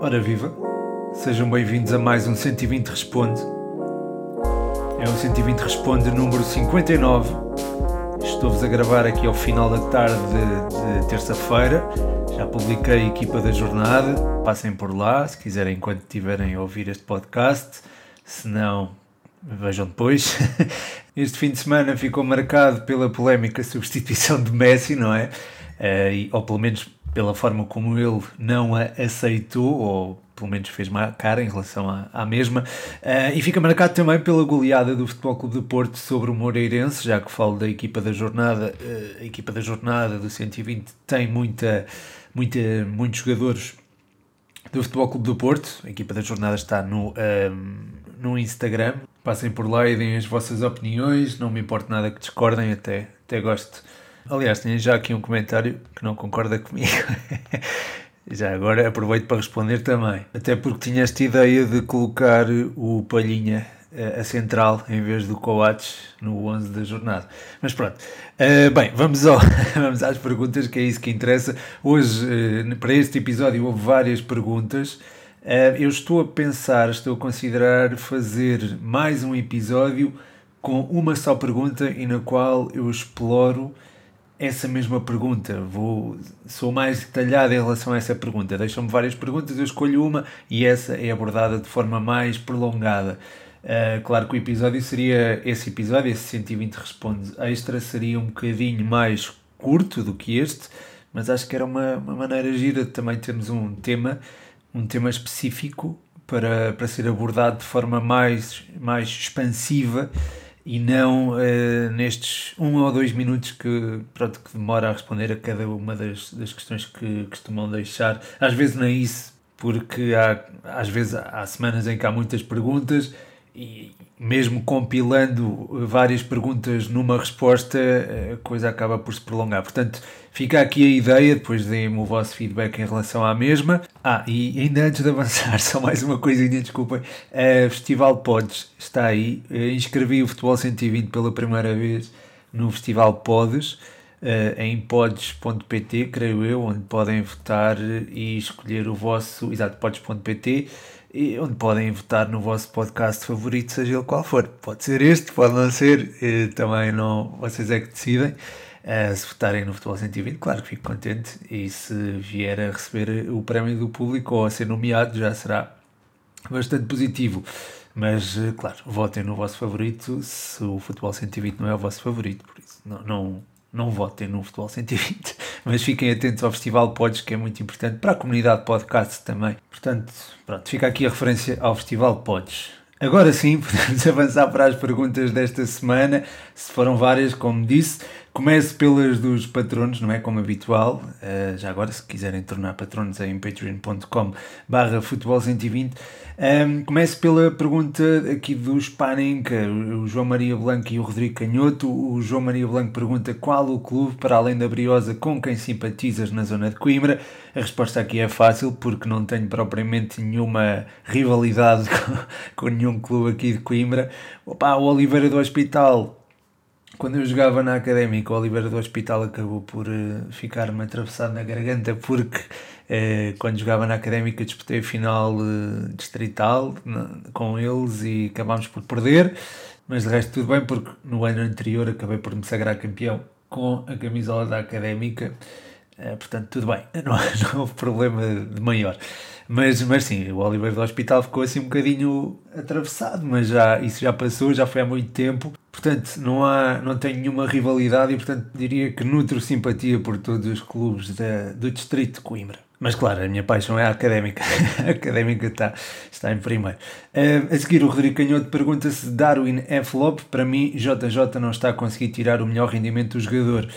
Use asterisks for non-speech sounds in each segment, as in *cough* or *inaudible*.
Ora viva, sejam bem-vindos a mais um 120 Responde. É o 120 Responde número 59. Estou-vos a gravar aqui ao final da tarde de, de terça-feira. Já publiquei a equipa da jornada. Passem por lá se quiserem, enquanto estiverem a ouvir este podcast. Se não, vejam depois. *laughs* Este fim de semana ficou marcado pela polémica substituição de Messi, não é? Uh, ou pelo menos pela forma como ele não a aceitou, ou pelo menos fez má cara em relação à, à mesma, uh, e fica marcado também pela goleada do Futebol Clube de Porto sobre o Moreirense, já que falo da equipa da jornada, uh, a equipa da jornada do 120 tem muita, muita, muitos jogadores do Futebol Clube do Porto, a equipa da jornada está no, um, ehm, no Instagram, passem por lá e deem as vossas opiniões, não me importa nada que discordem, até, até gosto Aliás, tinha já aqui um comentário que não concorda comigo. *laughs* já agora aproveito para responder também. Até porque tinha esta ideia de colocar o Palhinha eh, a central em vez do Coates no 11 da jornada. Mas pronto. Uh, bem, vamos, ao, *laughs* vamos às perguntas, que é isso que interessa. Hoje, uh, para este episódio, houve várias perguntas. Uh, eu estou a pensar, estou a considerar fazer mais um episódio com uma só pergunta e na qual eu exploro essa mesma pergunta, vou, sou mais detalhado em relação a essa pergunta. Deixam-me várias perguntas, eu escolho uma e essa é abordada de forma mais prolongada. Uh, claro que o episódio seria, esse episódio, esse 120 Responde Extra, seria um bocadinho mais curto do que este, mas acho que era uma, uma maneira gira de também termos um tema, um tema específico para, para ser abordado de forma mais, mais expansiva e não uh, nestes um ou dois minutos que, pronto, que demora a responder a cada uma das, das questões que costumam deixar. Às vezes nem isso, porque há, às vezes há semanas em que há muitas perguntas e mesmo compilando várias perguntas numa resposta, a coisa acaba por se prolongar. Portanto, fica aqui a ideia, depois deem-me o vosso feedback em relação à mesma. Ah, e ainda antes de avançar, *laughs* só mais uma coisinha, desculpem. A Festival Pods está aí. Inscrevi o Futebol 120 pela primeira vez no Festival Pods. Uh, em pods.pt, creio eu, onde podem votar e escolher o vosso, exato, pods.pt, e onde podem votar no vosso podcast favorito, seja ele qual for. Pode ser este, pode não ser, também não, vocês é que decidem. Uh, se votarem no Futebol 120, claro que fico contente. E se vier a receber o prémio do público ou a ser nomeado, já será bastante positivo. Mas, uh, claro, votem no vosso favorito se o Futebol 120 não é o vosso favorito. Por isso, não, não, não votem no Futebol 120, mas fiquem atentos ao Festival Pods, que é muito importante para a comunidade podcast também. Portanto, pronto, fica aqui a referência ao Festival Pods. Agora sim, *laughs* podemos avançar para as perguntas desta semana, se foram várias, como disse. Começo pelas dos patronos, não é como habitual. Uh, já agora, se quiserem tornar patronos é em patreon.com barra futebol 120. Um, começo pela pergunta aqui do Spanenka, o João Maria Blanco e o Rodrigo Canhoto. O João Maria Blanco pergunta qual o clube, para além da Briosa, com quem simpatizas na zona de Coimbra. A resposta aqui é fácil, porque não tenho propriamente nenhuma rivalidade *laughs* com, com nenhum clube aqui de Coimbra. Opa, o Oliveira do Hospital quando eu jogava na académica, o Oliveira do Hospital acabou por uh, ficar-me atravessado na garganta porque uh, quando jogava na académica disputei a final uh, distrital com eles e acabámos por perder, mas de resto tudo bem porque no ano anterior acabei por me sagrar campeão com a camisola da académica, portanto tudo bem, *laughs* não, não houve problema de maior. Mas, mas sim, o Oliveira do Hospital ficou assim um bocadinho atravessado, mas já, isso já passou, já foi há muito tempo. Portanto, não, há, não tenho nenhuma rivalidade e, portanto, diria que nutro simpatia por todos os clubes da, do distrito de Coimbra. Mas claro, a minha paixão é a académica. *laughs* a académica está, está em primeiro. Uh, a seguir, o Rodrigo Canhoto pergunta se Darwin é flop. Para mim, JJ não está a conseguir tirar o melhor rendimento do jogador.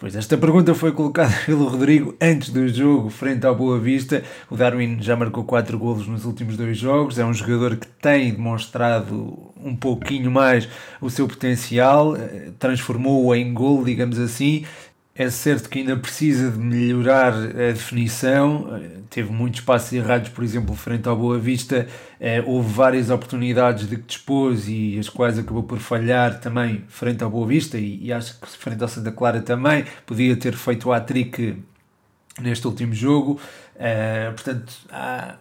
Pois esta pergunta foi colocada *laughs* pelo Rodrigo antes do jogo, frente ao Boa Vista. O Darwin já marcou 4 golos nos últimos dois jogos, é um jogador que tem demonstrado um pouquinho mais o seu potencial, eh, transformou-o em gol, digamos assim. É certo que ainda precisa de melhorar a definição, teve muitos passos errados, por exemplo, frente ao Boa Vista, eh, houve várias oportunidades de que dispôs e as quais acabou por falhar também frente ao Boa Vista e, e acho que frente ao Santa Clara também, podia ter feito o hat-trick neste último jogo, uh, portanto há,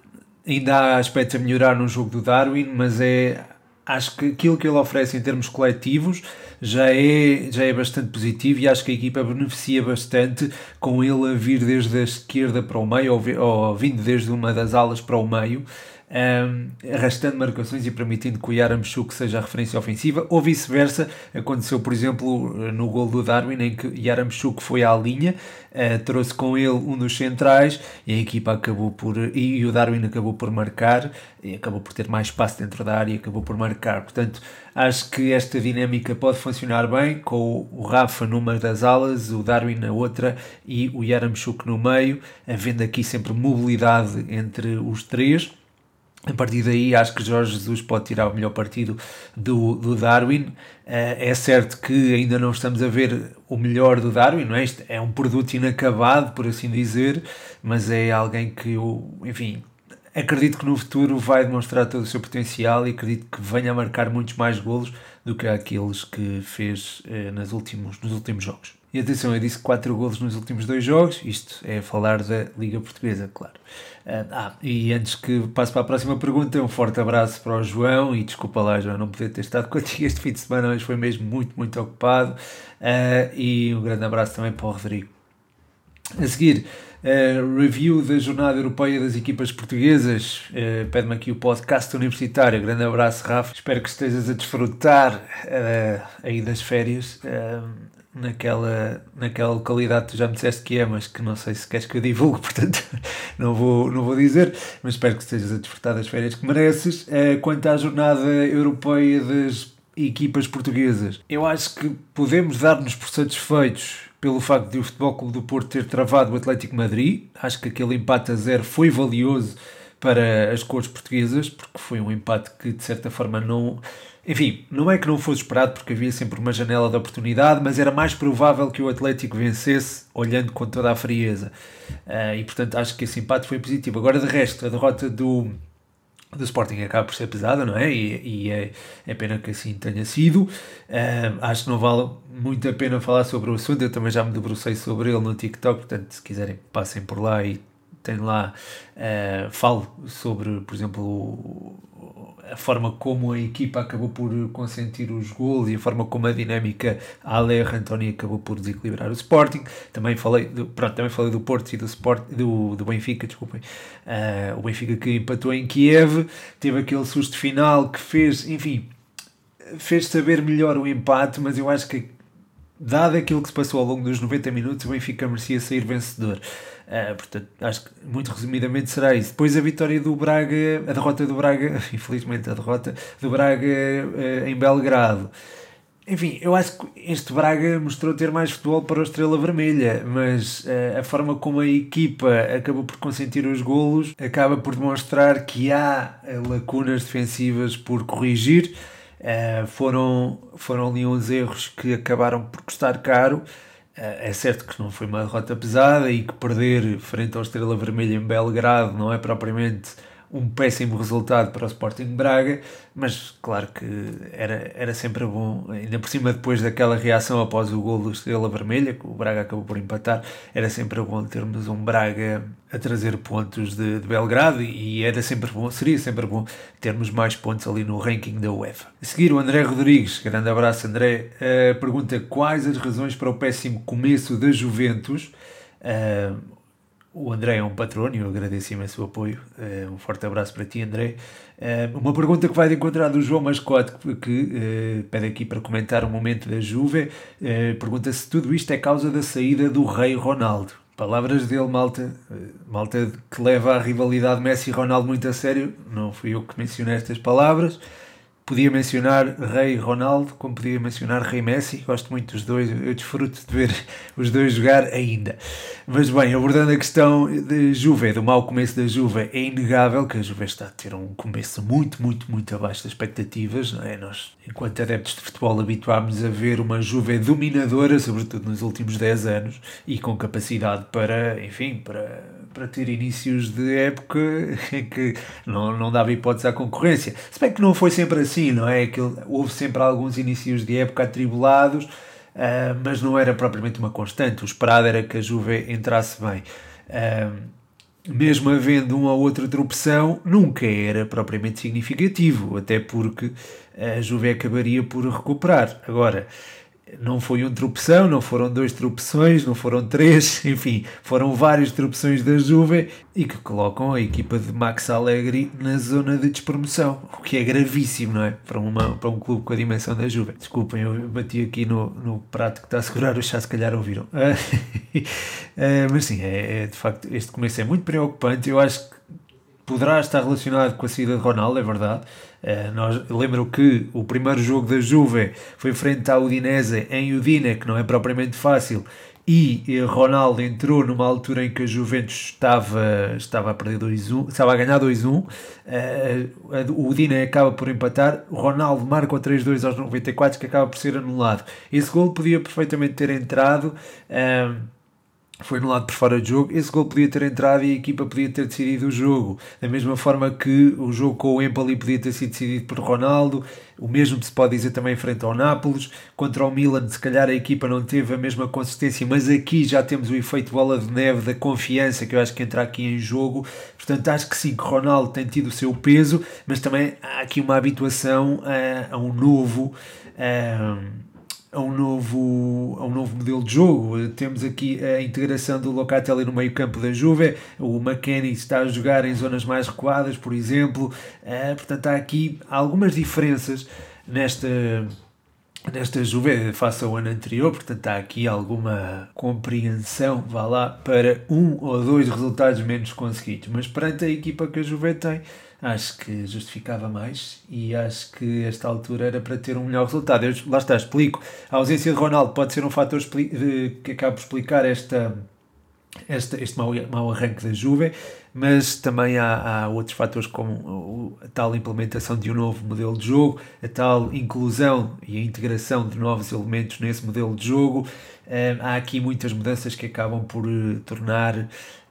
ainda há aspectos a melhorar no jogo do Darwin, mas é acho que aquilo que ele oferece em termos coletivos já é, já é bastante positivo e acho que a equipa beneficia bastante com ele a vir desde a esquerda para o meio ou, ou vindo desde uma das alas para o meio um, arrastando marcações e permitindo que o Yaramchuk seja a referência ofensiva, ou vice-versa. Aconteceu, por exemplo, no gol do Darwin, em que Yaramchuk foi à linha, uh, trouxe com ele um dos centrais e a equipa acabou por. e, o Darwin acabou por marcar, acabou por ter mais espaço dentro da área e acabou por marcar. Portanto, acho que esta dinâmica pode funcionar bem com o Rafa numa das alas, o Darwin na outra e o Yaramchuk no meio, havendo aqui sempre mobilidade entre os três a partir daí, acho que Jorge Jesus pode tirar o melhor partido do, do Darwin. Eh, é certo que ainda não estamos a ver o melhor do Darwin, não é? Isto é um produto inacabado, por assim dizer, mas é alguém que eu, enfim, acredito que no futuro vai demonstrar todo o seu potencial e acredito que venha a marcar muitos mais golos do que aqueles que fez eh, nos, últimos, nos últimos jogos. E atenção, eu disse 4 golos nos últimos dois jogos, isto é falar da Liga Portuguesa, claro. Ah, ah, e antes que passe para a próxima pergunta, um forte abraço para o João e desculpa lá, João, não poder ter estado *laughs* contigo este fim de semana, mas foi mesmo muito, muito ocupado. Uh, e um grande abraço também para o Rodrigo. A seguir, uh, review da Jornada Europeia das Equipas Portuguesas. Uh, Pede-me aqui o podcast universitário. Grande abraço, Rafa. Espero que estejas a desfrutar uh, aí das férias naquela, naquela localidade que tu já me disseste que é, mas que não sei se queres que eu divulgue, *laughs* portanto não vou, não vou dizer, mas espero que estejas a desfrutar das férias que mereces. Quanto à jornada europeia das equipas portuguesas, eu acho que podemos dar-nos por satisfeitos pelo facto de o Futebol Clube do Porto ter travado o Atlético Madrid. Acho que aquele empate a zero foi valioso para as cores portuguesas, porque foi um empate que de certa forma não enfim, não é que não fosse esperado porque havia sempre uma janela de oportunidade, mas era mais provável que o Atlético vencesse olhando com toda a frieza. Uh, e portanto acho que esse empate foi positivo. Agora, de resto, a derrota do, do Sporting acaba por ser pesada, não é? E, e é, é pena que assim tenha sido. Uh, acho que não vale muito a pena falar sobre o assunto. Eu também já me debrucei sobre ele no TikTok, portanto, se quiserem, passem por lá e tem lá. Uh, falo sobre, por exemplo, a forma como a equipa acabou por consentir os gols e a forma como a dinâmica Aler António acabou por desequilibrar o Sporting. Também falei do, pronto, também falei do Porto e do, Sport, do, do Benfica, desculpem. Uh, o Benfica que empatou em Kiev, teve aquele susto final que fez, enfim, fez saber melhor o empate, mas eu acho que dado aquilo que se passou ao longo dos 90 minutos, o Benfica merecia sair vencedor. Uh, portanto, acho que muito resumidamente será isso. Depois a vitória do Braga, a derrota do Braga, *laughs* infelizmente a derrota do Braga uh, em Belgrado. Enfim, eu acho que este Braga mostrou ter mais futebol para a Estrela Vermelha, mas uh, a forma como a equipa acabou por consentir os golos acaba por demonstrar que há lacunas defensivas por corrigir. foram, foram ali uns erros que acabaram por custar caro é certo que não foi uma derrota pesada e que perder frente ao Estrela Vermelha em Belgrado não é propriamente um péssimo resultado para o Sporting Braga, mas claro que era, era sempre bom, ainda por cima depois daquela reação após o gol do Estrela Vermelha, que o Braga acabou por empatar, era sempre bom termos um Braga a trazer pontos de, de Belgrado e era sempre bom, seria sempre bom termos mais pontos ali no ranking da UEFA. A seguir o André Rodrigues, grande abraço André, uh, pergunta quais as razões para o péssimo começo da Juventus, uh, o André é um patrono e eu agradeço imenso o apoio. Uh, um forte abraço para ti, André. Uh, uma pergunta que vai de encontrar do João Mascote, que, uh, pede aqui para comentar o momento da Juve. pergunta se tudo isto é causa da saída do rei Ronaldo. Palavras dele, malta. malta que leva a rivalidade Messi-Ronaldo muito a sério. Não fui eu que mencionei estas palavras. Podia mencionar Rei Ronaldo, como podia mencionar Rei Messi. Gosto muito dos dois, eu desfruto de ver *laughs* os dois jogar ainda. Mas bem, abordando a questão de Juve, do mau começo da Juve, é inegável que a Juve está a ter um começo muito, muito, muito abaixo das expectativas. Não é? Nós, enquanto adeptos de futebol, habituámos a ver uma Juve dominadora, sobretudo nos últimos 10 anos, e com capacidade para, enfim, para para ter inícios de época em *laughs* que não, não dava hipótese à concorrência. Se bem que não foi sempre assim, não é? Que houve sempre alguns inícios de época atribulados, uh, mas não era propriamente uma constante. O esperado era que a Juve entrasse bem. Uh, mesmo havendo uma ou outra tropeção, nunca era propriamente significativo, até porque a Juve acabaria por recuperar. Agora, não foi um tropeção, não foram dois tropeções, não foram três, *laughs* enfim, foram várias tropeções da Juve e que colocam a equipa de Max Allegri na zona de despromoção, o que é gravíssimo, não é? Para, uma, para um clube com a dimensão da Juve. Desculpem, eu bati aqui no, no prato que está a segurar o chá, se calhar ouviram. *laughs* Eh, mas sim, é, é, de facto, este começo é muito preocupante. Eu acho que poderá estar relacionado com a saída de Ronaldo, é verdade. Uh, nós, lembro que o primeiro jogo da Juve foi frente à Udinese em Udine, que não é propriamente fácil, e Ronaldo entrou numa altura em que a Juventus estava, estava a perder 2-1, estava a ganhar 2-1, uh, eh, o Udine acaba por empatar, Ronaldo marca o 3-2 aos 94, que acaba por ser anulado. Esse gol podia perfeitamente ter entrado. Uh, foi no lado por fora do jogo, esse gol podia ter entrado e a equipa podia ter decidido o jogo. Da mesma forma que o jogo com o Empoli podia ter sido decidido por Ronaldo, o mesmo se pode dizer também frente ao Nápoles. Contra o Milan, se calhar a equipa não teve a mesma consistência, mas aqui já temos o efeito bola de neve da confiança que eu acho que entra aqui em jogo. Portanto, acho que sim, que Ronaldo tem tido o seu peso, mas também há aqui uma habituação a, a um novo. A, a um novo, a um novo modelo de jogo. Temos aqui a integração do Locatelli no meio campo da Juve, o McKennie está a jogar em zonas mais recuadas, por exemplo. Uh, portanto, há aqui algumas diferenças nesta nesta Juve face ao ano anterior, portanto há aqui alguma compreensão, vá lá, para um ou dois resultados menos conseguidos, mas perante a equipa que a Juve tem, acho que justificava mais e acho que esta altura era para ter um melhor resultado. Eu, lá está, explico. A ausência de Ronaldo pode ser um fator que acaba por explicar esta, esta, este mau, mau arranque da Juve, mas também há, há outros fatores como a tal implementação de um novo modelo de jogo, a tal inclusão e a integração de novos elementos nesse modelo de jogo. Um, há aqui muitas mudanças que acabam por uh, tornar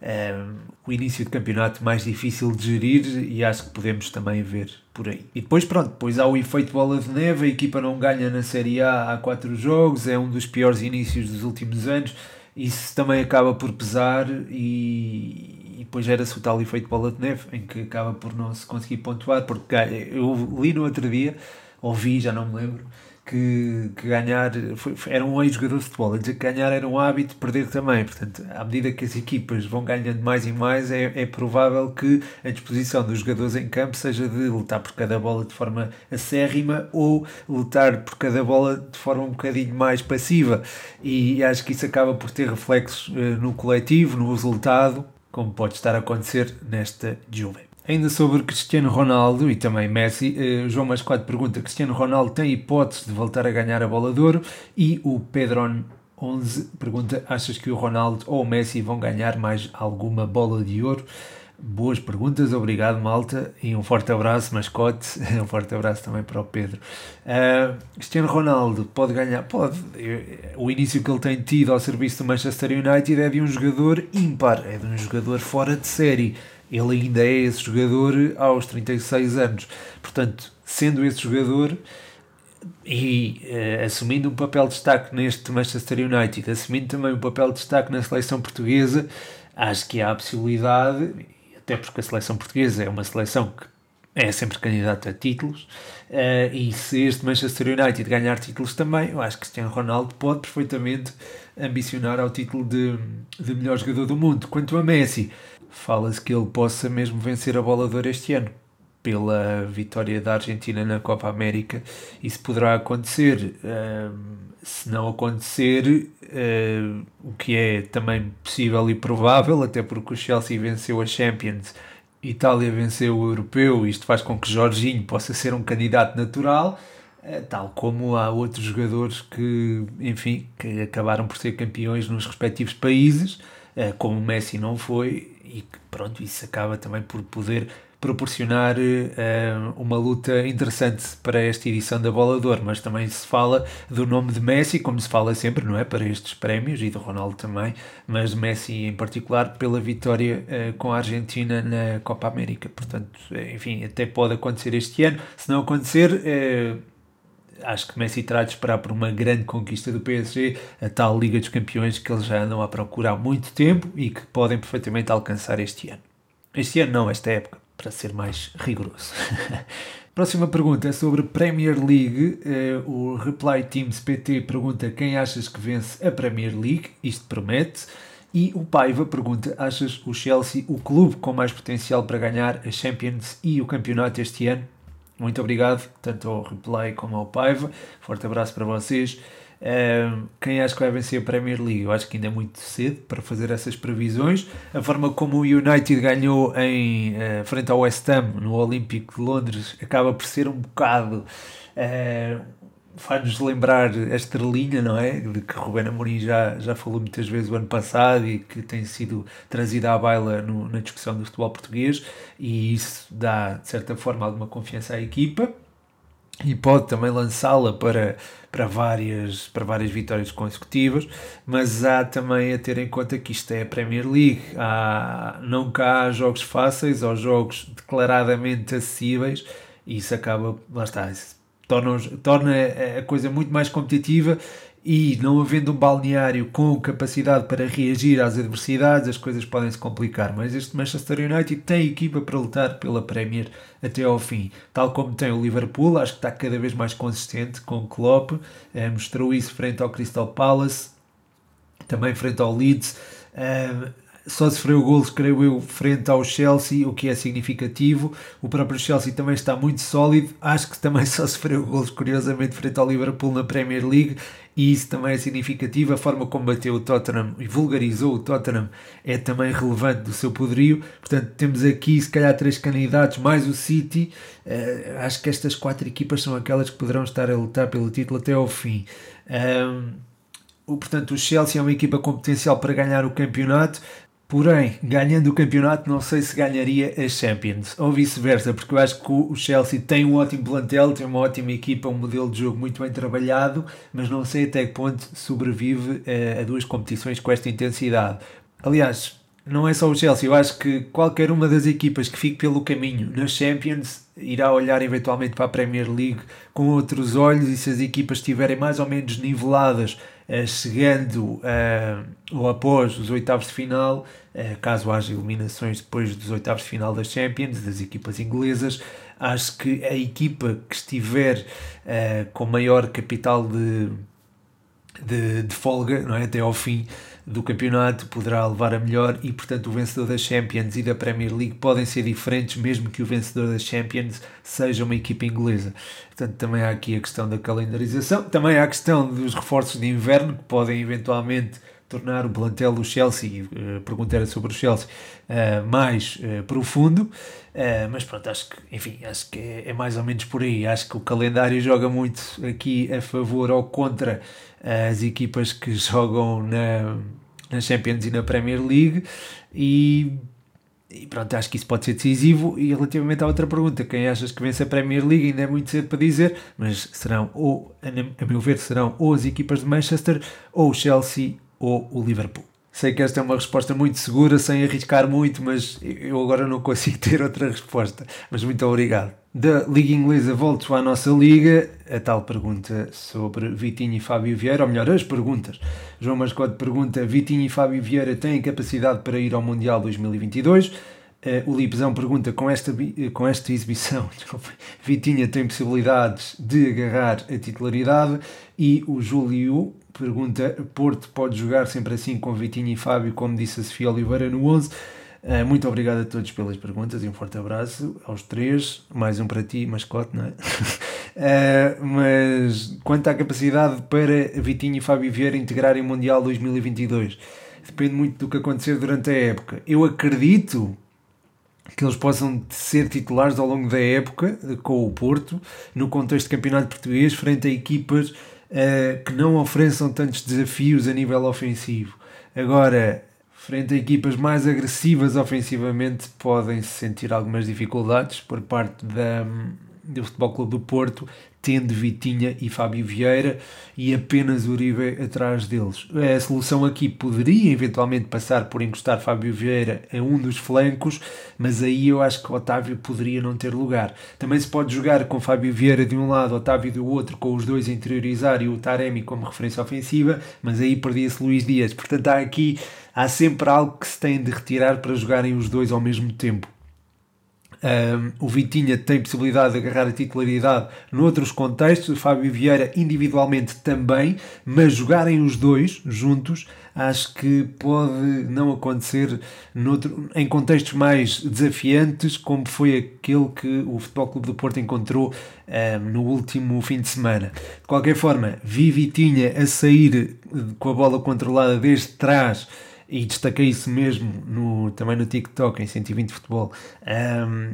um, o início de campeonato mais difícil de gerir e acho que podemos também ver por aí. E depois, pronto, depois há o efeito bola de neve, a equipa não ganha na Série A há quatro jogos, é um dos piores inícios dos últimos anos, isso também acaba por pesar e, e depois gera-se o tal efeito bola de neve, em que acaba por não se conseguir pontuar, porque eu li no outro dia, ouvi, já não me lembro, que, que ganhar foi, era um ex-jogador de futebol, a dizer que ganhar era um hábito, perder também. Portanto, à medida que as equipas vão ganhando mais e mais, é, é provável que a disposição dos jogadores em campo seja de lutar por cada bola de forma acérrima ou lutar por cada bola de forma um bocadinho mais passiva. E acho que isso acaba por ter reflexos uh, no coletivo, no resultado, como pode estar a acontecer nesta Juve. Ainda sobre Cristiano Ronaldo e também Messi, uh, João Mascote pergunta: Cristiano Ronaldo tem hipótese de voltar a ganhar a bola de ouro? E o Pedron 11 pergunta: Achas que o Ronaldo ou o Messi vão ganhar mais alguma bola de ouro? Boas perguntas, obrigado malta e um forte abraço, mascote. *laughs* Um forte abraço também para o Pedro. Uh, Cristiano Ronaldo pode ganhar, pode. O início que ele tem tido ao serviço do Manchester United é de um jogador ímpar, é de um jogador fora de série ele ainda é esse jogador aos 36 anos. Portanto, sendo esse jogador e uh, assumindo um papel de destaque neste Manchester United, assumindo também um papel de destaque na seleção portuguesa, acho que há a possibilidade, até porque a seleção portuguesa é uma seleção que é sempre candidata a títulos, uh, e se este Manchester United ganhar títulos também, eu acho que Cristiano Ronaldo pode perfeitamente ambicionar ao título de, de melhor jogador do mundo. Quanto a Messi, fala-se que ele possa mesmo vencer a bola de este ano pela vitória da Argentina na Copa América. Isso poderá acontecer. se não acontecer, o que é também possível e provável, até porque o Chelsea venceu a Champions Itália venceu o europeu, isto faz com que Jorginho possa ser um candidato natural, eh, tal como há outros jogadores que, enfim, que acabaram por ser campeões nos respectivos países, eh, como o Messi não foi, e pronto, isso acaba também por poder proporcionar uh, uma luta interessante para esta edição da Bola de Ouro, mas também se fala do nome de Messi, como se fala sempre, não é, para estes prémios, e do Ronaldo também, mas de Messi em particular pela vitória uh, com a Argentina na Copa América. Portanto, eh, enfim, até pode acontecer este ano. Se não acontecer, uh, acho que Messi terá de esperar por uma grande conquista do PSG, a tal Liga dos Campeões que eles já andam a procurar há muito tempo e que podem perfeitamente alcançar este ano. Este ano não, esta época para ser mais rigoroso. *laughs* Próxima pergunta é sobre Premier League. Uh, o Reply Teams PT pergunta quem achas que vence a Premier League. Isto promete. E o Paiva pergunta: achas o Chelsea o clube com mais potencial para ganhar a Champions e o campeonato este ano? Muito obrigado, tanto ao Reply como ao Paiva. Forte abraço para vocês. Uh, quem acho que vai vencer a Premier League? Eu acho que ainda é muito cedo para fazer essas previsões. A forma como o United ganhou em uh, frente ao West Ham no Olímpico de Londres acaba por ser um bocado. Uh, faz-nos lembrar a estrelinha, não é? De que Ruben Amorim já, já falou muitas vezes o ano passado e que tem sido trazida à baila no, na discussão do futebol português, e isso dá, de certa forma, alguma confiança à equipa e pode também lançá-la para, para, várias, para várias vitórias consecutivas, mas há também a ter em conta que isto é a Premier League, há, nunca há jogos fáceis ou jogos declaradamente acessíveis, e isso acaba, lá está, torna, torna a coisa muito mais competitiva e não havendo um balneário com capacidade para reagir às adversidades, as coisas podem se complicar. Mas este Manchester United tem equipa para lutar pela Premier até ao fim, tal como tem o Liverpool, acho que está cada vez mais consistente com o Klopp, eh, mostrou isso frente ao Crystal Palace, também frente ao Leeds. Eh, só sofreu golos, creio eu, frente ao Chelsea, o que é significativo. O próprio Chelsea também está muito sólido. Acho que também só sofreu golos, curiosamente, frente ao Liverpool na Premier League. E isso também é significativo. A forma como bateu o Tottenham e vulgarizou o Tottenham é também relevante do seu poderio. Portanto, temos aqui, se calhar, três candidatos, mais o City. Uh, acho que estas quatro equipas são aquelas que poderão estar a lutar pelo título até ao fim. Um, portanto, o Chelsea é uma equipa com potencial para ganhar o campeonato. Porém, ganhando o campeonato, não sei se ganharia as Champions, ou vice-versa, porque eu acho que o Chelsea tem um ótimo plantel, tem uma ótima equipa, um modelo de jogo muito bem trabalhado, mas não sei até que ponto sobrevive a, a duas competições com esta intensidade. Aliás, não é só o Chelsea, eu acho que qualquer uma das equipas que fique pelo caminho nas Champions irá olhar eventualmente para a Premier League com outros olhos e se as equipas estiverem mais ou menos niveladas eh, chegando uh, ou após os oitavos de final, uh, caso haja eliminações depois dos oitavos de final das Champions, das equipas inglesas, acho que a equipa que estiver com maior capital de, de, de folga não é? até ao fim do campeonato poderá levar a melhor e, portanto, o vencedor das Champions e da Premier League podem ser diferentes, mesmo que o vencedor das Champions seja uma equipa inglesa. Portanto, também há aqui a questão da calendarização, também há a questão dos reforços de inverno que podem eventualmente tornar o plantel do Chelsea, a eh, era sobre o Chelsea, uh, mais uh, profundo, mas pronto, acho que, enfim, acho que é, é, mais ou menos por aí, acho que o calendário joga muito aqui a favor ou contra as equipas que jogam na, na Champions e na Premier League e, e, pronto, acho que isso pode ser decisivo. E relativamente à outra pergunta, quem achas que vence a Premier League ainda é muito cedo para dizer, mas serão ou, a meu ver, serão ou as equipas de Manchester, ou o Chelsea, ou o Liverpool. Sei que esta é uma resposta muito segura, sem arriscar muito, mas eu agora não consigo *laughs* ter outra resposta. Mas muito obrigado. Da Liga Inglesa, volto à nossa Liga. A tal pergunta sobre Vitinho e Fábio Vieira, ou melhor, as perguntas. João Mascote pergunta: Vitinho e Fábio Vieira têm capacidade para ir ao Mundial 2022? Uh, o Lipzão pergunta: com esta, com esta exibição, *laughs* Vitinha tem possibilidades de agarrar a titularidade? E o Júlio pergunta: Porto pode jogar sempre assim com Vitinho e Fábio, como disse a Sofia Oliveira no 11? Eh, muito obrigado a todos pelas perguntas e um forte abraço aos três. Mais um para ti, mascote, não é? uh, *laughs* mas quanto à capacidade para Vitinho e Fábio Vieira integrarem o Mundial 2022, depende muito do que acontecer durante a época. Eu acredito que eles possam ser titulares ao longo da época com o Porto, no contexto de campeonato português, frente a equipas uh, que não ofereçam tantos desafios a nível ofensivo. Agora, frente a equipas mais agressivas ofensivamente, podem -se sentir algumas dificuldades por parte da, do Futebol Clube do Porto tendo Vitinha e Fábio Vieira e apenas Uribe atrás deles. A solução aqui poderia eventualmente passar por encostar Fábio Vieira a um dos flancos, mas aí eu acho que Otávio poderia não ter lugar. Também se pode jogar com Fábio Vieira de um lado, Otávio do outro, com os dois a interiorizar e o Taremi como referência ofensiva, mas aí perdia-se Luís Dias. Portanto, há aqui há sempre algo que se tem de retirar para jogarem os dois ao mesmo tempo. Um, o Vitinha tem possibilidade de agarrar a titularidade noutros contextos, o Fábio Vieira individualmente também, mas jogarem os dois juntos acho que pode não acontecer noutro, em contextos mais desafiantes, como foi aquele que o Futebol Clube do Porto encontrou um, no último fim de semana. De qualquer forma, vi Vitinha a sair com a bola controlada desde trás e destaquei isso mesmo no, também no TikTok, em 120 Futebol, um,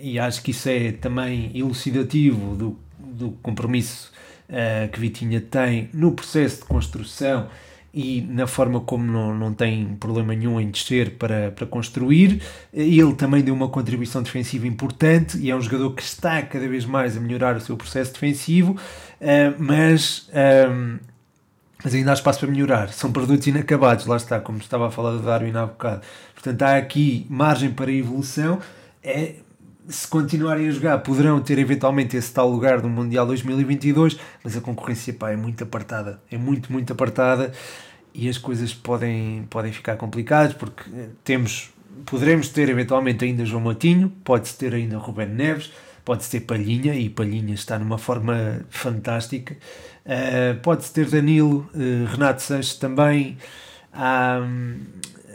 e acho que isso é também elucidativo do, do compromisso uh, que Vitinha tem no processo de construção e na forma como não, não tem problema nenhum em descer para, para construir. Ele também deu uma contribuição defensiva importante e é um jogador que está cada vez mais a melhorar o seu processo defensivo, uh, mas mas ainda há espaço para melhorar. São produtos inacabados, lá está, como estava a falar do Darwin há bocado. Portanto, há aqui margem para evolução. É, se continuarem a jogar, poderão ter eventualmente esse tal lugar no Mundial 2022, mas a concorrência pá, é muito apartada. É muito, muito apartada e as coisas podem, podem ficar complicadas porque eh, temos, poderemos ter eventualmente ainda João Matinho, pode-se ter ainda Ruben Neves, pode-se ter Palhinha e Palhinha está numa forma fantástica. Uh, Pode-se ter Danilo, uh, Renato Sanches também. Há,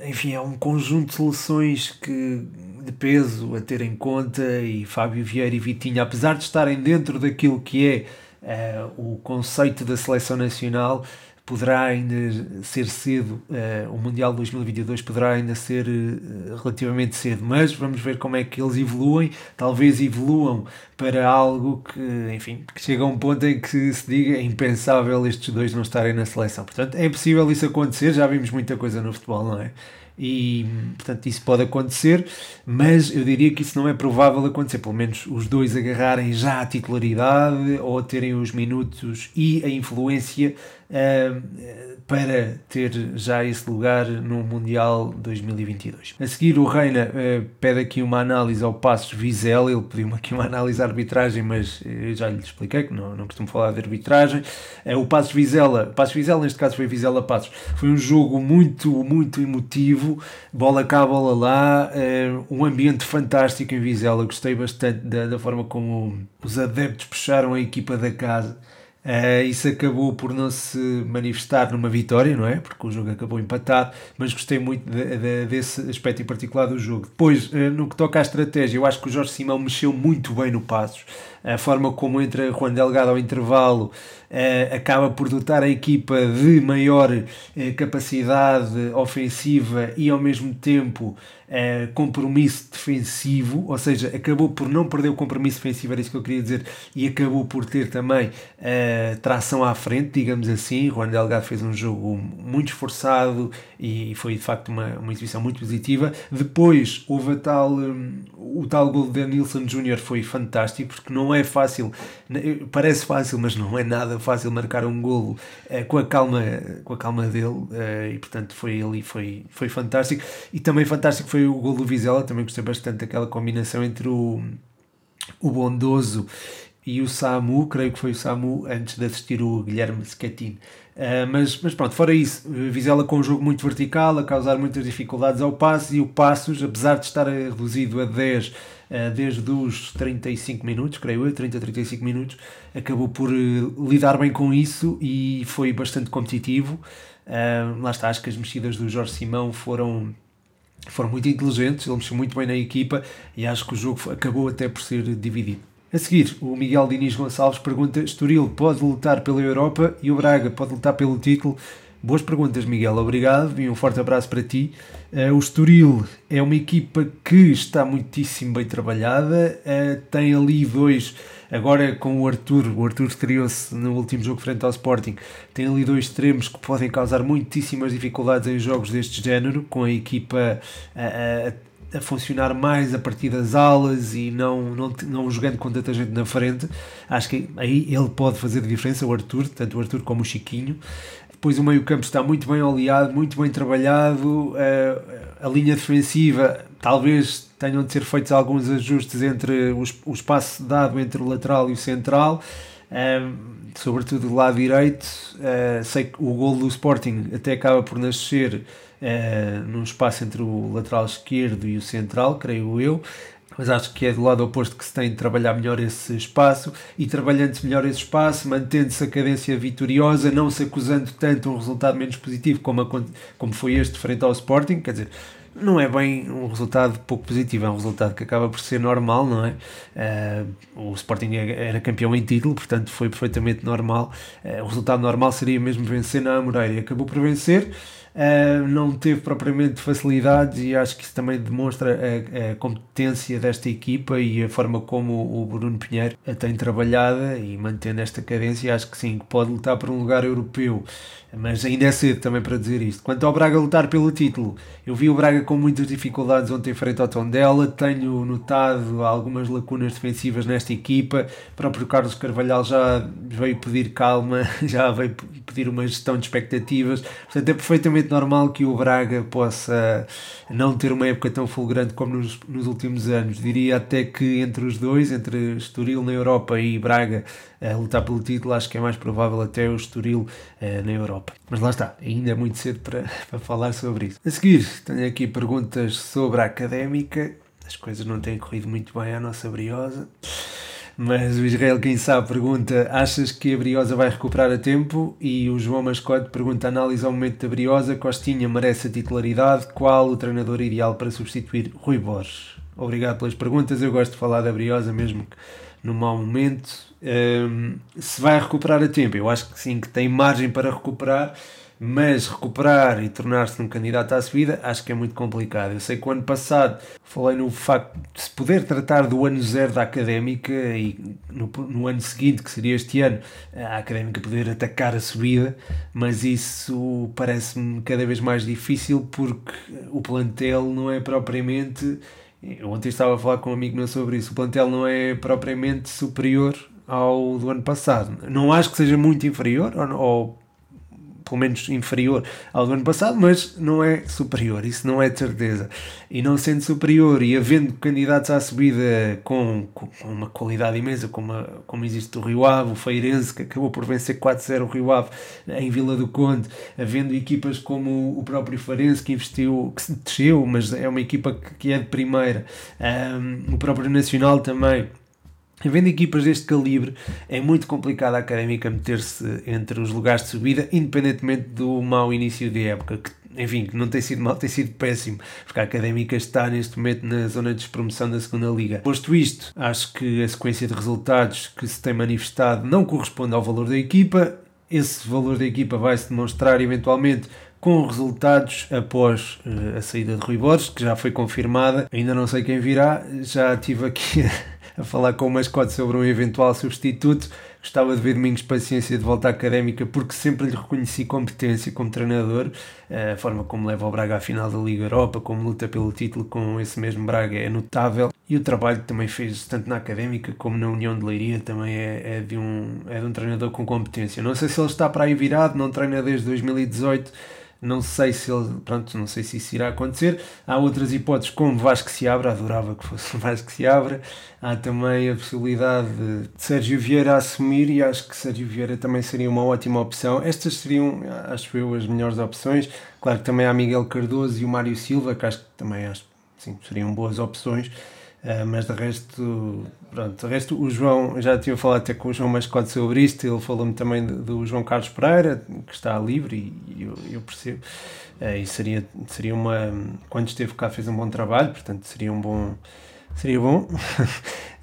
enfim, é um conjunto de seleções que, de peso a ter em conta e Fábio Vieira e Vitinha, apesar de estarem dentro daquilo que é uh, o conceito da seleção nacional, poderá ainda ser cedo, uh, o Mundial 2022 poderá ainda ser uh, relativamente cedo, mas vamos ver como é que eles evoluem, talvez evoluam para algo que, enfim, que chega a um ponto em que se diga é impensável estes dois não estarem na seleção. Portanto, é possível isso acontecer, já vimos muita coisa no futebol, não é? e portanto isso pode acontecer, mas eu diria que isso não é provável acontecer, pelo menos os dois agarrarem já a titularidade ou terem os minutos e a influência uh, para ter já esse lugar no Mundial 2022. A seguir o Reina uh, pede aqui uma análise ao Passos Vizela, ele pediu-me aqui uma análise à arbitragem, mas eu já lhe expliquei que não, não costumo falar de arbitragem. Uh, o Passos Vizela, Passos Vizela neste caso foi Vizela Passos, foi um jogo muito, muito emotivo, bola cá, bola lá, um ambiente fantástico em Vizela, gostei bastante da, da forma como os adeptos puxaram a equipa da casa Uh, isso acabou por não se manifestar numa vitória, não é? Porque o jogo acabou empatado, mas gostei muito de, de, desse aspecto em particular do jogo. Depois, uh, no que toca à estratégia, eu acho que o Jorge Simão mexeu muito bem no Passos. A forma como entra Juan Delgado ao intervalo uh, acaba por dotar a equipa de maior capacidade ofensiva e ao mesmo tempo uh, compromisso defensivo, ou seja, acabou por não perder o compromisso defensivo, era isso que eu queria dizer, e acabou por ter também uh, tração à frente, digamos assim. Juan Delgado fez um jogo muito esforçado e foi de facto uma, uma exibição muito positiva. Depois houve a tal, um, o tal gol de Denilson Júnior foi fantástico, porque não é fácil, parece fácil, mas não é nada fácil marcar um golo uh, com, a calma, com a calma dele, e portanto foi ali, foi, foi fantástico. E também fantástico foi o gol do Vizela, também gostei bastante daquela combinação entre o, o Bondoso e o Samu, creio que foi o Samu, antes de assistir o Guilherme Schettino. Uh, mas, mas pronto, fora isso, Vizela com um jogo muito vertical, a causar muitas dificuldades ao passe, e o Passos, apesar de estar reduzido a 10 uh, ah, desde os 35 minutos, creio eu, 30 a 35 minutos, acabou por uh, lidar bem com isso e foi bastante competitivo. lá está, acho que as mexidas do Jorge Simão foram foram muito inteligentes, ele mexeu muito bem na equipa e acho que o jogo acabou até por ser dividido. A seguir, o Miguel Diniz Gonçalves pergunta: Estoril pode lutar pela Europa e o Braga pode lutar pelo título? Boas perguntas, Miguel, obrigado e um forte abraço para ti. Uh, o Estoril é uma equipa que está muitíssimo bem trabalhada, uh, tem ali dois, agora com o Arthur, o Arthur estreou-se no último jogo frente ao Sporting, tem ali dois extremos que podem causar muitíssimas dificuldades em jogos deste género, com a equipa a, a a funcionar mais a partir das alas e não, não, não jogando com tanta gente na frente. Acho que aí ele pode fazer diferença, o Arthur, tanto o Arthur como o Chiquinho. Depois o meio-campo está muito bem oleado, muito bem trabalhado. A, a linha defensiva, talvez tenham de ser feitos alguns ajustes entre o, o espaço dado entre o lateral e o central. Um, sobretudo do lado direito, uh, sei que o gol do Sporting até acaba por nascer uh, num espaço entre o lateral esquerdo e o central, creio eu. Mas acho que é do lado oposto que se tem de trabalhar melhor esse espaço e trabalhando-se melhor esse espaço, mantendo-se a cadência vitoriosa, não se acusando tanto um resultado menos positivo como, a, como foi este frente ao Sporting, quer dizer, não é bem um resultado pouco positivo, é um resultado que acaba por ser normal, não é? Uh, o Sporting é, era campeão em título, portanto foi perfeitamente normal. Uh, o resultado normal seria mesmo vencer na Amoreira e acabou por vencer. Uh, não teve propriamente facilidades e acho que isso também demonstra a, a, competência desta equipa e a forma como o Bruno Pinheiro a tem trabalhado e mantendo esta cadência, acho que sim, que pode lutar por um lugar europeu, mas ainda é cedo também para dizer isto. Quanto ao Braga lutar pelo título, eu vi o Braga com muitas dificuldades ontem frente ao Tondela, tenho notado algumas lacunas defensivas nesta equipa, o próprio Carlos Carvalhal já veio pedir calma, *laughs* já veio pedir uma gestão de expectativas, portanto é perfeitamente perfeitamente normal que o Braga possa não ter uma época tão fulgurante como nos, nos últimos anos. Diria até que entre os dois, entre Estoril na Europa e Braga a lutar pelo título, acho que é mais provável até o Estoril eh, na Europa. Mas lá está, ainda é muito cedo para, *laughs* para falar sobre isso. A seguir, tenho aqui perguntas sobre a académica. As coisas não têm corrido muito bem à nossa briosa. Mas o Israel, quem sabe, pergunta: achas que a Briosa vai recuperar a tempo? E o João Mascote pergunta: análise ao momento da Briosa, Costinha merece a titularidade? Qual o treinador ideal para substituir Rui Borges? Obrigado pelas perguntas. Eu gosto de falar da Briosa, mesmo que no mau momento. Um, se vai recuperar a tempo, eu acho que sim, que tem margem para recuperar mas recuperar e tornar-se um candidato à subida acho que é muito complicado. Eu sei que o ano passado falei no facto de se poder tratar do ano zero da académica e no, no ano seguinte, que seria este ano, a académica poder atacar a subida, mas isso parece-me cada vez mais difícil porque o plantel não é propriamente. Eu ontem estava a falar com um amigo meu sobre isso. O plantel não é propriamente superior ao do ano passado. Não acho que seja muito inferior, ou, ou pelo menos inferior ao do ano passado, mas não é superior, isso não é de certeza. E não sendo superior e havendo candidatos à subida com, com uma qualidade imensa, como, a, como existe o Rio Ave, o Feirense, que acabou por vencer 4-0 o Rio Ave em Vila do Conde, havendo equipas como o próprio Feirense que investiu, que desceu, mas é uma equipa que, que é de primeira, um, o próprio Nacional também Havendo equipas deste calibre, é muito complicado a académica meter-se entre os lugares de subida, independentemente do mau início de época, que, enfim, não tem sido mau, tem sido péssimo, porque a académica está neste momento na zona de despromoção da segunda liga. Posto isto, acho que a sequência de resultados que se tem manifestado não corresponde ao valor da equipa. Esse valor da equipa vai se demonstrar eventualmente com resultados após uh, a saída de Rui Borges, que já foi confirmada. Ainda não sei quem virá, já estive aqui *laughs* a falar com o mascote sobre um eventual substituto. Gostava de ver Domingos Paciência de volta à académica porque sempre lhe reconheci competência como treinador. A forma como leva o Braga à final da Liga Europa, como luta pelo título com esse mesmo Braga é notável. E o trabalho que também fez tanto na académica como na União de Leiria também é, é, de, um, é de um treinador com competência. Não sei se ele está para aí virado, não treina desde 2018 não sei se ele, pronto, não sei se isso irá acontecer. Há outras hipóteses, como Vasco se abra, adorava que fosse Vasco se abra. Há também a possibilidade de Sérgio Vieira assumir e acho que Sérgio Vieira também seria uma ótima opção. Estas seriam, acho eu, as melhores opções. Claro que também há Miguel Cardoso e o Mário Silva, que acho que também acho, sim, seriam boas opções. Uh, mas de resto, pronto, de resto o João, já tinha falado até com o João Mascote sobre isto, ele falou-me também do, do, João Carlos Pereira, que está livre e, eu, eu, percebo, uh, e seria, seria uma, quando esteve cá fez um bom trabalho, portanto seria um bom, seria bom.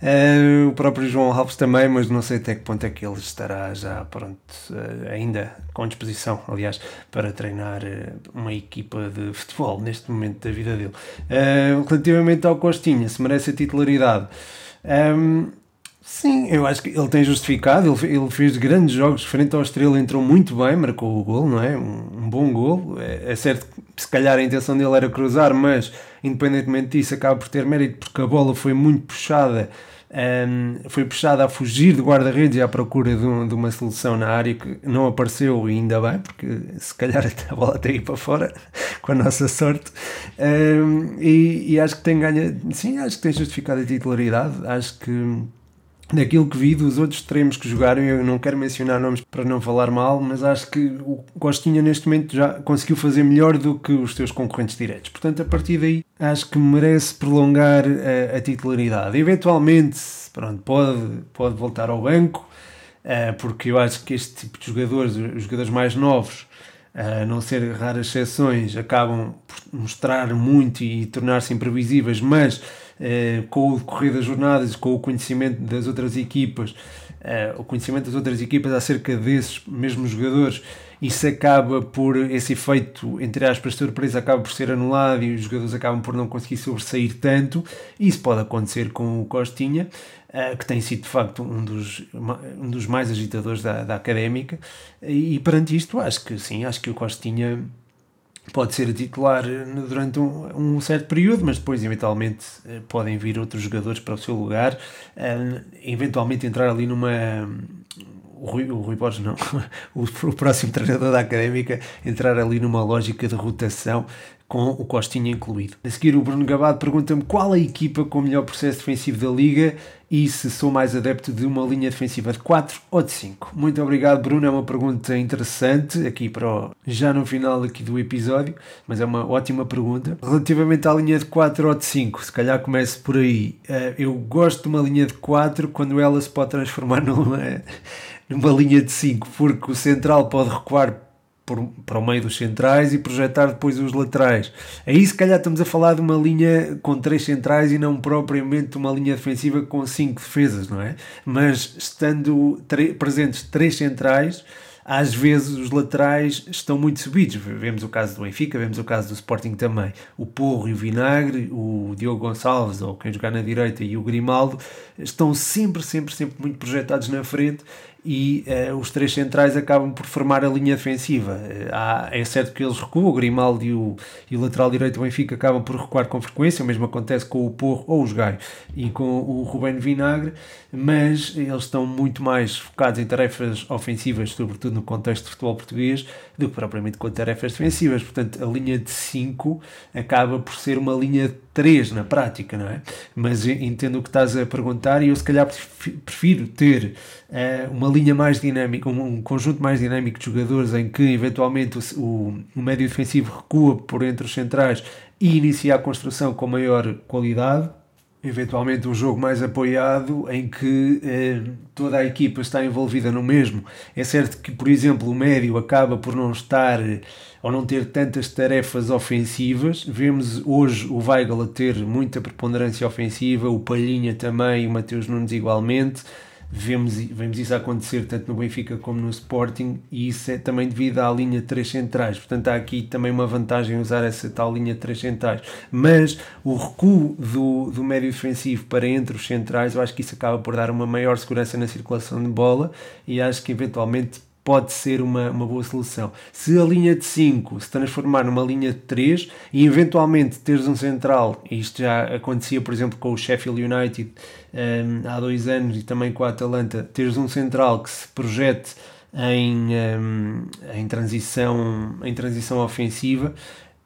Uh, *laughs* o próprio João Alves também, mas não sei até que ponto é que ele estará já pronto, uh, ainda com disposição, aliás, para treinar uh, uma equipa de futebol neste momento da vida dele. relativamente ao Costinha, se merece a titularidade. Um, Sim, eu acho que ele tem justificado, ele, ele fez grandes jogos frente ao Estrela, entrou muito bem, marcou o gol, não é? Um, um bom gol. É, é, certo que se calhar a intenção dele era cruzar, mas independentemente disso acaba por ter mérito porque a bola foi muito puxada, um, foi puxada a fugir de guarda-redes e à procura de, um, de, uma solução na área que não apareceu e ainda bem, porque se calhar *laughs* a bola tem ido para fora com a nossa sorte. Um, e, e acho que tem ganho, sim, acho que tem justificado a titularidade, acho que daquilo que vi dos outros extremos que jogaram, eu não quero mencionar nomes para não falar mal, mas acho que o Costinha neste momento já conseguiu fazer melhor do que os seus concorrentes diretos. Portanto, a partir daí, acho que merece prolongar a, a titularidade. Eventualmente, pronto, pode, pode voltar ao banco, uh, porque eu acho que este tipo de jogadores, os jogadores mais novos, a não ser raras exceções, acabam por mostrar muito e tornar-se imprevisíveis, mas eh, com o decorrer das jornadas, com o conhecimento das outras equipas, eh, o conhecimento das outras equipas acerca desses mesmos jogadores, isso acaba por, esse efeito, entre aspas, surpresa, acaba por ser anulado e os jogadores acabam por não conseguir sobressair tanto. Isso pode acontecer com o Costinha, eh, que tem sido de facto um dos, um dos mais agitadores da, da académica. E perante isto, acho que sim, acho que o Costinha pode ser titular durante um, um, certo período, mas depois eventualmente eh, podem vir outros jogadores para o seu lugar, uh, eventualmente entrar ali numa o Rui, o Rui Borges não, *laughs* o próximo treinador da Académica entrar ali numa lógica de rotação com o Costinha incluído. A seguir, o Bruno Gabado pergunta-me qual a equipa com o melhor processo defensivo da Liga e se sou mais adepto de uma linha defensiva de 4 ou de 5. Muito obrigado, Bruno. É uma pergunta interessante aqui para o, já no final aqui do episódio, mas é uma ótima pergunta. Relativamente à linha de 4 ou de 5, se calhar começo por aí. Eh, eu gosto de uma linha de 4 quando ela se pode transformar *laughs* numa, numa linha de 5, porque o central pode recuar por, para o meio dos centrais e projetar depois os laterais. Aí se calhar estamos a falar de uma linha com três centrais e não propriamente uma linha defensiva com cinco defesas, não é? Mas estando presentes três centrais, às vezes os laterais estão muito subidos. Vemos o caso do Benfica, vemos o caso do Sporting também. O Porro e o Vinagre, o Diogo Gonçalves, ou quem jogar na direita, e o Grimaldo, estão sempre, sempre, sempre muito projetados na frente e uh, os três centrais acabam por formar a linha defensiva. Uh, há, é certo que eles recuam, o Grimaldo e o, e o lateral direito do Benfica acabam por recuar com frequência, o mesmo acontece com o Porro ou os Gaio e com o Rubén Vinagre, mas eles estão muito mais focados em tarefas ofensivas, sobretudo no contexto de futebol português, do que propriamente com tarefas defensivas. Portanto, a linha de 5 acaba por ser uma linha de 3 na prática, não é? Mas entendo o que estás a perguntar e eu se calhar prefiro ter uh, uma linha mais dinâmica, um, um, conjunto mais dinâmico de jogadores em que eventualmente o, o, o médio defensivo recua por entre os centrais e inicia a construção com maior qualidade eventualmente um jogo mais apoiado em que eh, toda a equipa está envolvida no mesmo. É certo que, por exemplo, o médio acaba por não estar ou não ter tantas tarefas ofensivas. Vemos hoje o Weigl a ter muita preponderância ofensiva, o Palhinha também, o Mateus Nunes igualmente vemos, vemos isso acontecer tanto no Benfica como no Sporting e isso é também devido à linha de três centrais, portanto há aqui também uma vantagem usar essa tal linha de três centrais, mas o recuo do, do médio defensivo para entre os centrais, eu acho que isso acaba por dar uma maior segurança na circulação de bola e acho que eventualmente pode ser uma, uma boa solução. Se a linha de 5 se transformar numa linha de 3 e eventualmente teres um central, isto já acontecia, por exemplo, com o Sheffield United um, há dois anos e também com a Atalanta, teres um central que se projete em, um, em, transição, em transição ofensiva,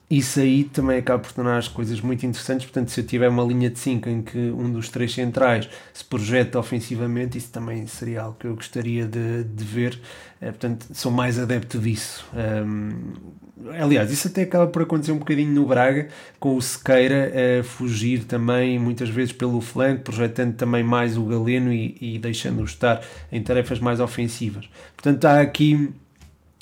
isso aí também acaba por tornar as coisas muito interessantes. Portanto, se eu tiver uma linha de 5 em que um dos três centrais se projeta ofensivamente, isso também seria algo que eu gostaria de, de ver. É, portanto, sou mais adepto disso. Um, aliás, isso até acaba por acontecer um bocadinho no Braga, com o Sequeira a fugir também, muitas vezes pelo flanco, projetando também mais o Galeno e, e deixando-o estar em tarefas mais ofensivas. Portanto, há aqui,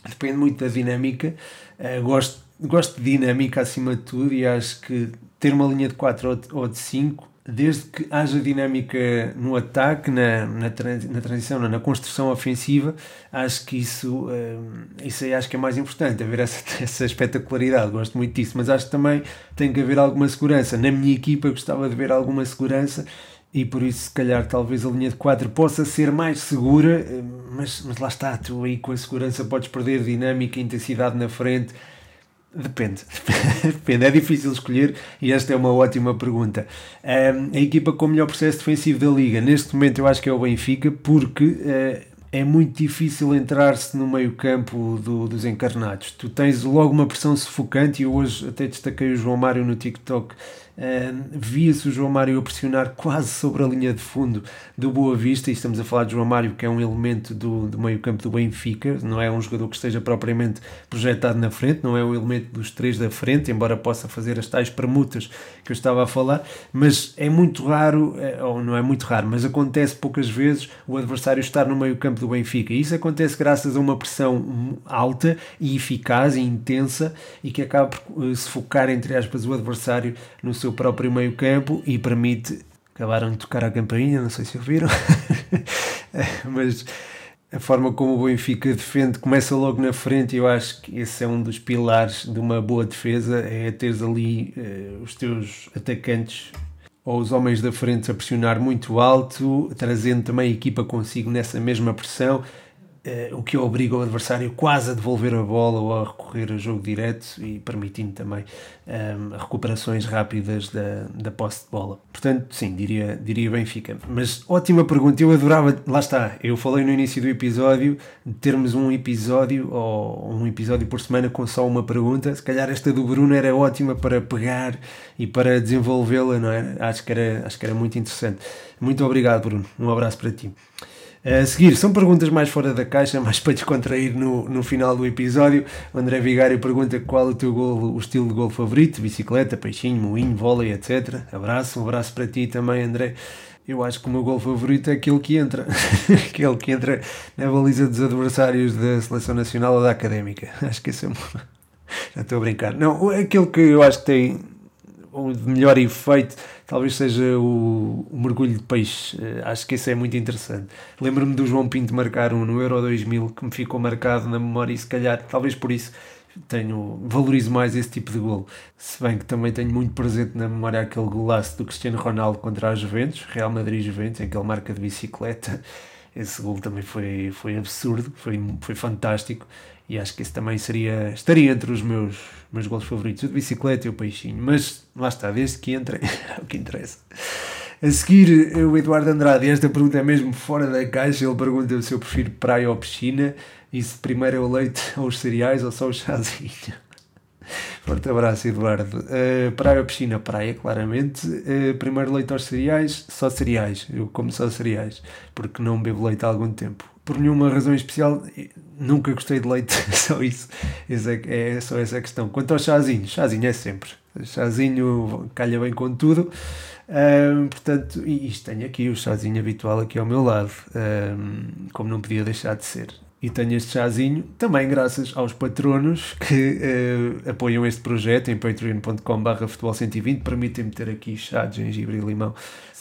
depende muito da dinâmica. Uh, gosto gosto de dinâmica acima de tudo e acho que ter uma linha de 4 ou de 5 desde que haja dinâmica no ataque, na, na, na transição, na construção ofensiva, acho que isso, uh, isso aí acho que é mais importante, haver essa, *laughs* essa espetacularidade, gosto muito disso, mas acho que também tem que haver alguma segurança. Na minha equipa gostava de ver alguma segurança e por isso, se calhar, talvez a linha de 4 possa ser mais segura, eh, mas, mas lá está, tu aí com a segurança podes perder dinâmica e intensidade na frente Depende, *laughs* depende, é difícil escolher e esta é uma ótima pergunta. Um, a equipa com o melhor processo defensivo da liga, neste momento eu acho que é o Benfica, porque uh, é muito difícil entrar-se no meio-campo do, dos encarnados. Tu tens logo uma pressão sufocante e hoje até destaquei o João Mário no TikTok via-se o João Mário a pressionar quase sobre a linha de fundo do Boa Vista, e estamos a falar de João Mário, que é um elemento do, do meio-campo do Benfica, não é um jogador que esteja propriamente projetado na frente, não é um elemento dos três da frente, embora possa fazer as tais permutas que eu estava a falar, mas é muito raro, é, ou não é muito raro, mas acontece poucas vezes o adversário estar no meio-campo do Benfica, e isso acontece graças a uma pressão alta e eficaz e intensa e que acaba por eh, se focar, entre aspas, o adversário no seu próprio meio-campo e permite. Acabaram de tocar a campainha, não sei se ouviram, *laughs* mas a forma como o Benfica defende começa logo na frente eu acho que esse é um dos pilares de uma boa defesa, é teres ali uh, os teus atacantes ou os homens da frente a pressionar muito alto, trazendo também a equipa consigo nessa mesma pressão o que obriga o adversário quase a devolver a bola ou a recorrer a jogo direto e permitindo também um, ehm, recuperações rápidas da, da posse de bola. Portanto, sim, diria, diria Benfica. Mas ótima pergunta, eu adorava, lá está, eu falei no início do episódio de termos um episódio ou um episódio por semana com só uma pergunta. Se calhar esta do Bruno era ótima para pegar e para desenvolvê-la, não é? Acho que, era, acho que era muito interessante. Muito obrigado, Bruno. Um abraço para ti. A seguir, são perguntas mais fora da caixa, mais para descontrair no, no final do episódio. O André Vigário pergunta qual o teu gol, o estilo de gol favorito, bicicleta, peixinho, moinho, vôlei, etc. Abraço, um abraço para ti também, André. Eu acho que o meu gol favorito é aquele que entra, *laughs* aquele que entra na baliza dos adversários da Seleção Nacional ou da Académica. Acho que esse é Já estou a brincar. Não, aquele que eu acho que tem o melhor efeito talvez seja o, o, mergulho de peixe. Uh, acho que esse é muito interessante. Lembro-me do João Pinto marcar um no Euro 2000 que me ficou marcado na memória e se calhar, talvez por isso, tenho, valorizo mais esse tipo de gol. Se bem que também tenho muito presente na memória aquele golaço do Cristiano Ronaldo contra a Juventus, Real Madrid-Juventus, em que ele marca de bicicleta. Esse gol também foi, foi absurdo, foi, foi fantástico e acho que esse também seria, estaria entre os meus, meus gols favoritos, o de bicicleta e o peixinho, mas lá está, desde que entrem, *laughs* é o que interessa. A seguir, o Eduardo Andrade, esta pergunta é mesmo fora da caixa, ele pergunta se eu prefiro praia ou piscina, e se primeiro é o leite *laughs* ou os cereais ou só o chazinho. *laughs* Forte abraço, Eduardo. Uh, praia ou piscina? Praia, claramente. Uh, primeiro leite aos cereais? Só cereais. Eu como só cereais, porque não bebo leite há algum tempo. Por nenhuma razão especial, nunca gostei de leite, *laughs* só isso. É, é só essa a questão. Quanto ao chazinho, chazinho é sempre. Chazinho calha bem com tudo. Um, portanto, e isto tenho aqui o chazinho habitual aqui ao meu lado, um, como não podia deixar de ser e tenho este chazinho, também graças aos patronos que uh, apoiam este projeto em patreon.com.br futebol 120, permitem-me ter aqui chá de gengibre e limão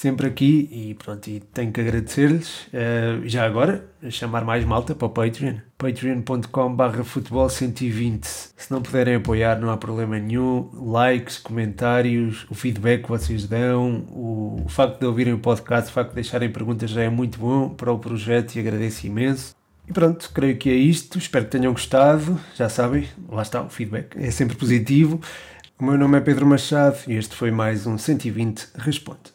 sempre aqui e pronto, e tenho que agradecer-lhes. Uh, já agora, chamar mais malta para o Patreon, patreon.com.br futebol 120. Se não puderem apoiar, não há problema nenhum. Likes, comentários, o feedback que vocês dão, o, o facto de ouvirem o podcast, o facto de deixarem perguntas já é muito bom para o projeto e agradeço imenso. E pronto, creio que é isto. Espero que tenham gostado. Já sabem, lá está o feedback, é sempre positivo. O meu nome é Pedro Machado e este foi mais um 120 Responde.